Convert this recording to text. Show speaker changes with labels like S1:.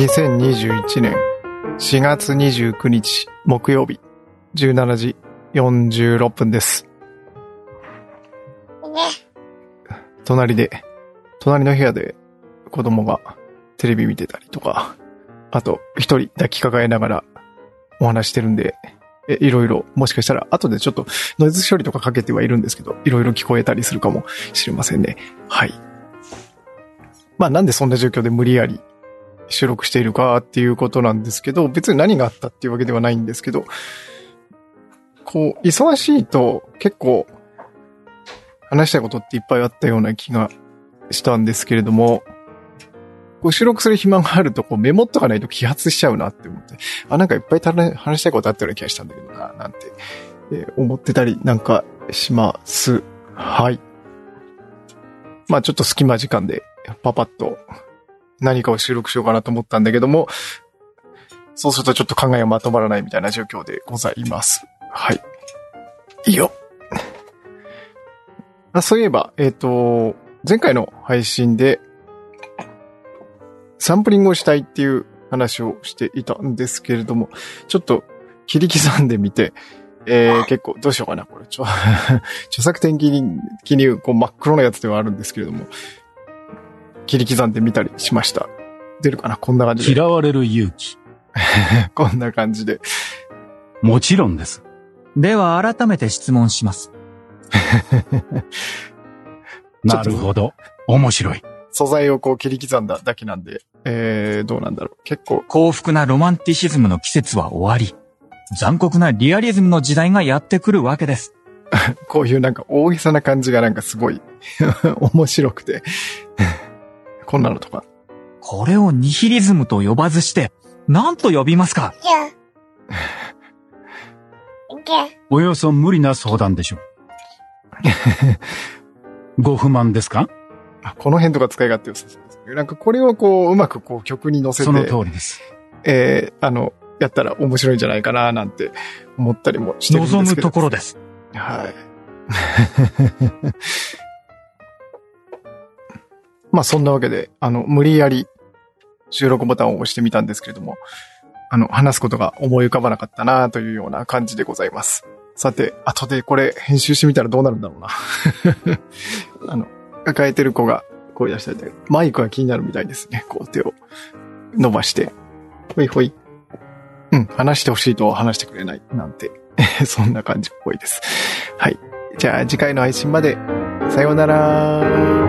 S1: 2021年4月29日木曜日17時46分です。隣で、隣の部屋で子供がテレビ見てたりとか、あと一人抱きかかえながらお話してるんで、えいろいろ、もしかしたら後でちょっとノイズ処理とかかけてはいるんですけど、いろいろ聞こえたりするかもしれませんね。はい。まあなんでそんな状況で無理やり収録しているかっていうことなんですけど、別に何があったっていうわけではないんですけど、こう、忙しいと結構話したいことっていっぱいあったような気がしたんですけれども、こう収録する暇があるとこうメモっとかないと揮発しちゃうなって思って、あ、なんかいっぱい話したいことあったような気がしたんだけどな、なんて、え思ってたりなんかします。はい。まあちょっと隙間時間でパパッと何かを収録しようかなと思ったんだけども、そうするとちょっと考えがまとまらないみたいな状況でございます。はい。いいよ。あそういえば、えっ、と、前回の配信で、サンプリングをしたいっていう話をしていたんですけれども、ちょっと切り刻んでみて、えー、結構どうしようかな、これ。ちょ 著作権気に、気にこう真っ黒なやつではあるんですけれども、切り刻んでみたりしました。出るかな？こんな感じで。
S2: 嫌われる勇気。
S1: こんな感じで。
S2: もちろんです。
S3: では改めて質問します。
S2: なるほど。面白い。
S1: 素材をこう切り刻んだだけなんで、えー、どうなんだろう？結構、
S3: 幸福なロマンティシズムの季節は終わり、残酷なリアリズムの時代がやってくるわけです。
S1: こういうなんか大げさな感じがなんかすごい面白くて。こんなのとか。
S3: これをニヒリズムと呼ばずして、何と呼びますか？
S2: およそ無理な相談でしょう。ご不満ですか？
S1: あこの辺とか使い勝手良さそうですね。なんかこれをこう、うまくこう曲に乗せ
S2: その
S1: て、
S2: 通りです。
S1: えー、あの、やったら面白いんじゃないかななんて思ったりもしてるんですけど。
S3: 望むところです。
S1: はい。まあそんなわけで、あの、無理やり収録ボタンを押してみたんですけれども、あの、話すことが思い浮かばなかったなというような感じでございます。さて、後でこれ編集してみたらどうなるんだろうな。あの、抱えてる子が声出したりだけど、マイクが気になるみたいですね。こう手を伸ばして、ほいほい。うん、話してほしいと話してくれないなんて、そんな感じっぽいです。はい。じゃあ次回の配信まで、さようなら。